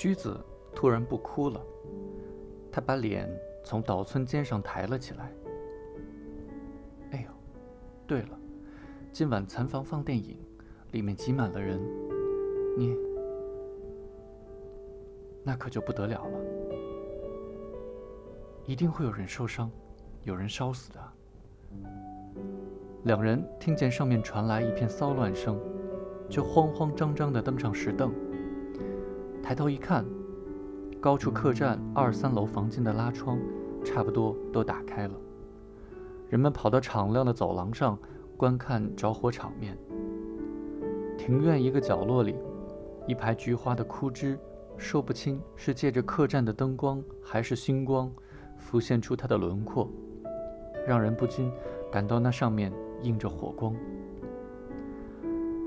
驹子突然不哭了，他把脸从岛村肩上抬了起来。哎呦，对了，今晚残房放电影，里面挤满了人，你那可就不得了了，一定会有人受伤，有人烧死的。两人听见上面传来一片骚乱声，就慌慌张张地登上石凳。抬头一看，高处客栈二三楼房间的拉窗差不多都打开了，人们跑到敞亮的走廊上观看着火场面。庭院一个角落里，一排菊花的枯枝，说不清是借着客栈的灯光还是星光，浮现出它的轮廓，让人不禁感到那上面。映着火光，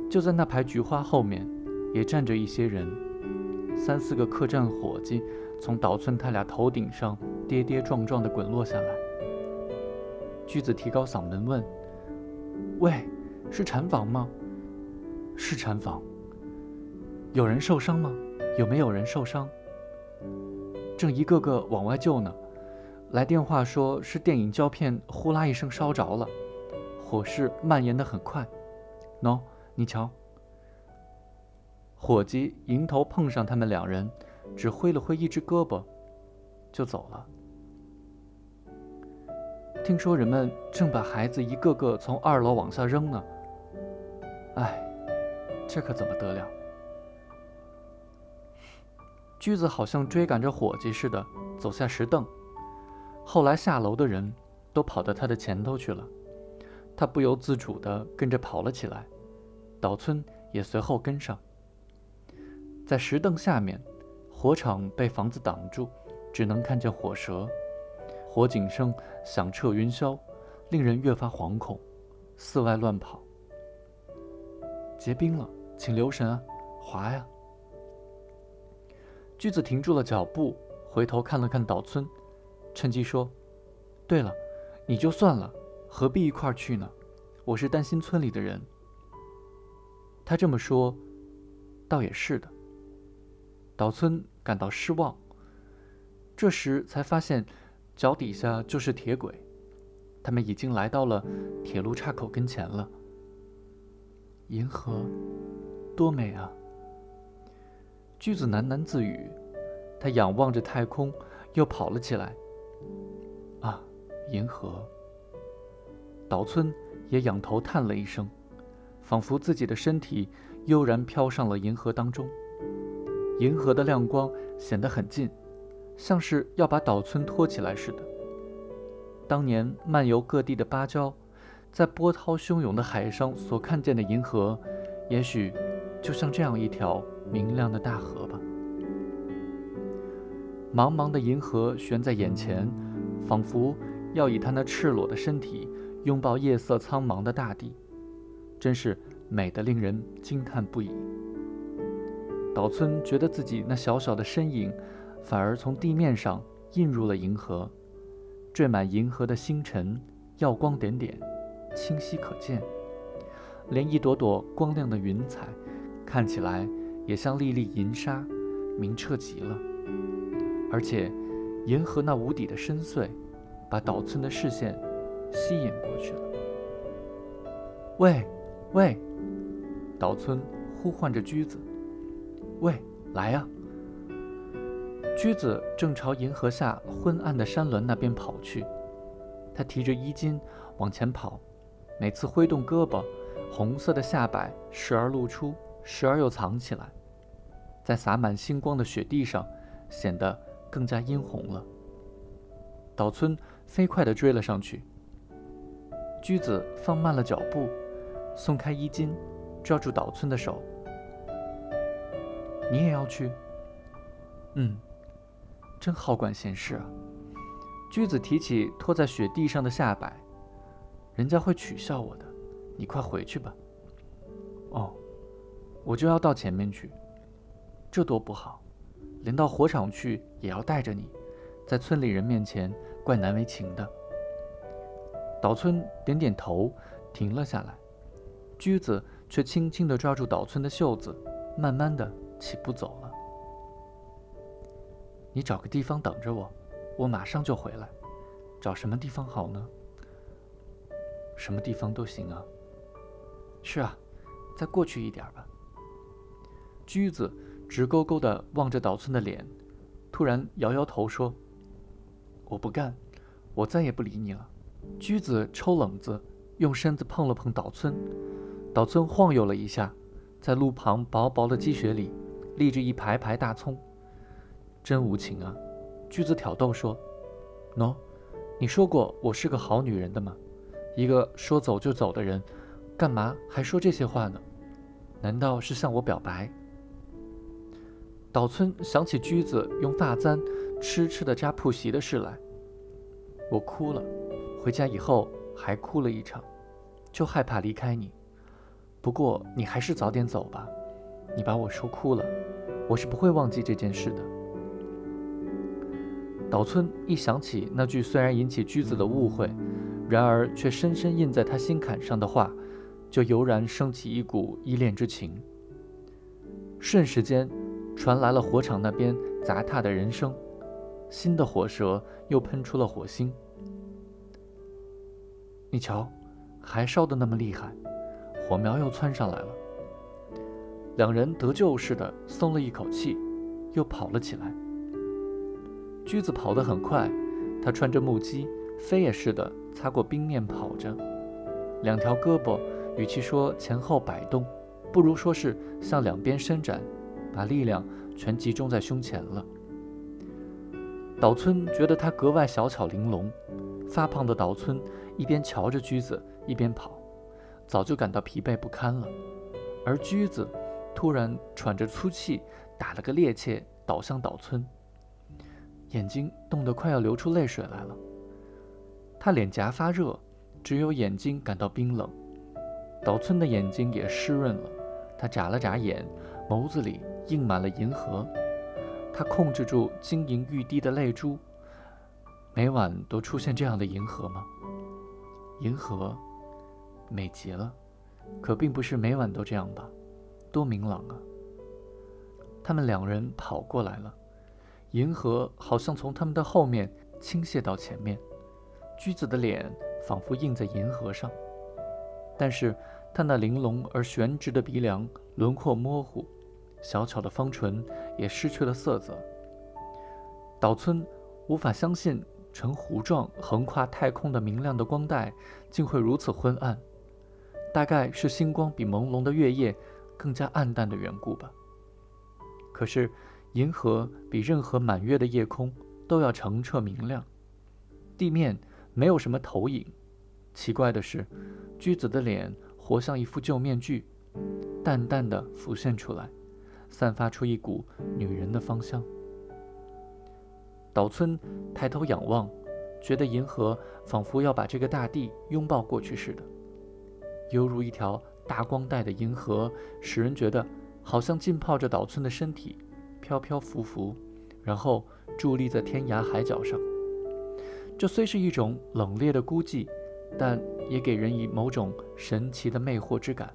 就在那排菊花后面，也站着一些人，三四个客栈伙计从岛村他俩头顶上跌跌撞撞地滚落下来。驹子提高嗓门问：“喂，是产房吗？是产房。有人受伤吗？有没有人受伤？正一个个往外救呢。来电话说是电影胶片呼啦一声烧着了。”火势蔓延得很快，喏，你瞧。伙计迎头碰上他们两人，只挥了挥一只胳膊，就走了。听说人们正把孩子一个个从二楼往下扔呢。哎，这可怎么得了？驹子好像追赶着伙计似的走下石凳，后来下楼的人都跑到他的前头去了。他不由自主地跟着跑了起来，岛村也随后跟上。在石凳下面，火场被房子挡住，只能看见火舌，火警声响彻云霄，令人越发惶恐，四外乱跑。结冰了，请留神啊，滑呀！驹子停住了脚步，回头看了看岛村，趁机说：“对了，你就算了。”何必一块儿去呢？我是担心村里的人。他这么说，倒也是的。岛村感到失望，这时才发现脚底下就是铁轨，他们已经来到了铁路岔口跟前了。银河，多美啊！驹子喃喃自语，他仰望着太空，又跑了起来。啊，银河。岛村也仰头叹了一声，仿佛自己的身体悠然飘上了银河当中。银河的亮光显得很近，像是要把岛村托起来似的。当年漫游各地的芭蕉，在波涛汹涌的海上所看见的银河，也许就像这样一条明亮的大河吧。茫茫的银河悬在眼前，仿佛要以他那赤裸的身体。拥抱夜色苍茫的大地，真是美得令人惊叹不已。岛村觉得自己那小小的身影，反而从地面上映入了银河，缀满银河的星辰，耀光点点，清晰可见，连一朵朵光亮的云彩，看起来也像粒粒银沙，明澈极了。而且，银河那无底的深邃，把岛村的视线。吸引过去了。喂，喂！岛村呼唤着驹子：“喂，来呀！”驹子正朝银河下昏暗的山峦那边跑去。他提着衣襟往前跑，每次挥动胳膊，红色的下摆时而露出，时而又藏起来，在洒满星光的雪地上显得更加殷红了。岛村飞快地追了上去。驹子放慢了脚步，松开衣襟，抓住岛村的手。你也要去？嗯，真好管闲事啊。驹子提起拖在雪地上的下摆，人家会取笑我的。你快回去吧。哦，我就要到前面去，这多不好，连到火场去也要带着你，在村里人面前怪难为情的。岛村点点头，停了下来。驹子却轻轻地抓住岛村的袖子，慢慢地起步走了。你找个地方等着我，我马上就回来。找什么地方好呢？什么地方都行啊。是啊，再过去一点吧。驹子直勾勾地望着岛村的脸，突然摇摇头说：“我不干，我再也不理你了。”驹子抽冷子，用身子碰了碰岛村，岛村晃悠了一下，在路旁薄薄的积雪里立着一排排大葱。真无情啊！驹子挑逗说：“喏，你说过我是个好女人的吗？一个说走就走的人，干嘛还说这些话呢？难道是向我表白？”岛村想起驹子用发簪痴痴地扎铺席的事来，我哭了。回家以后还哭了一场，就害怕离开你。不过你还是早点走吧，你把我说哭了，我是不会忘记这件事的。岛村一想起那句虽然引起驹子的误会，然而却深深印在他心坎上的话，就油然升起一股依恋之情。瞬时间，传来了火场那边砸踏的人声，新的火舌又喷出了火星。你瞧，还烧得那么厉害，火苗又窜上来了。两人得救似的松了一口气，又跑了起来。驹子跑得很快，他穿着木屐，飞也似的擦过冰面跑着，两条胳膊与其说前后摆动，不如说是向两边伸展，把力量全集中在胸前了。岛村觉得他格外小巧玲珑，发胖的岛村一边瞧着驹子一边跑，早就感到疲惫不堪了，而驹子突然喘着粗气，打了个趔趄，倒向岛村。眼睛冻得快要流出泪水来了，他脸颊发热，只有眼睛感到冰冷。岛村的眼睛也湿润了，他眨了眨眼，眸子里映满了银河。他控制住晶莹欲滴的泪珠。每晚都出现这样的银河吗？银河，美极了，可并不是每晚都这样吧？多明朗啊！他们两人跑过来了。银河好像从他们的后面倾泻到前面，驹子的脸仿佛映在银河上，但是他那玲珑而悬直的鼻梁轮廓模糊，小巧的方唇也失去了色泽。岛村无法相信呈弧状横跨太空的明亮的光带竟会如此昏暗，大概是星光比朦胧的月夜更加暗淡的缘故吧。可是。银河比任何满月的夜空都要澄澈明亮，地面没有什么投影。奇怪的是，驹子的脸活像一副旧面具，淡淡的浮现出来，散发出一股女人的芳香。岛村抬头仰望，觉得银河仿佛要把这个大地拥抱过去似的，犹如一条大光带的银河，使人觉得好像浸泡着岛村的身体。飘飘浮浮，然后伫立在天涯海角上。这虽是一种冷冽的孤寂，但也给人以某种神奇的魅惑之感。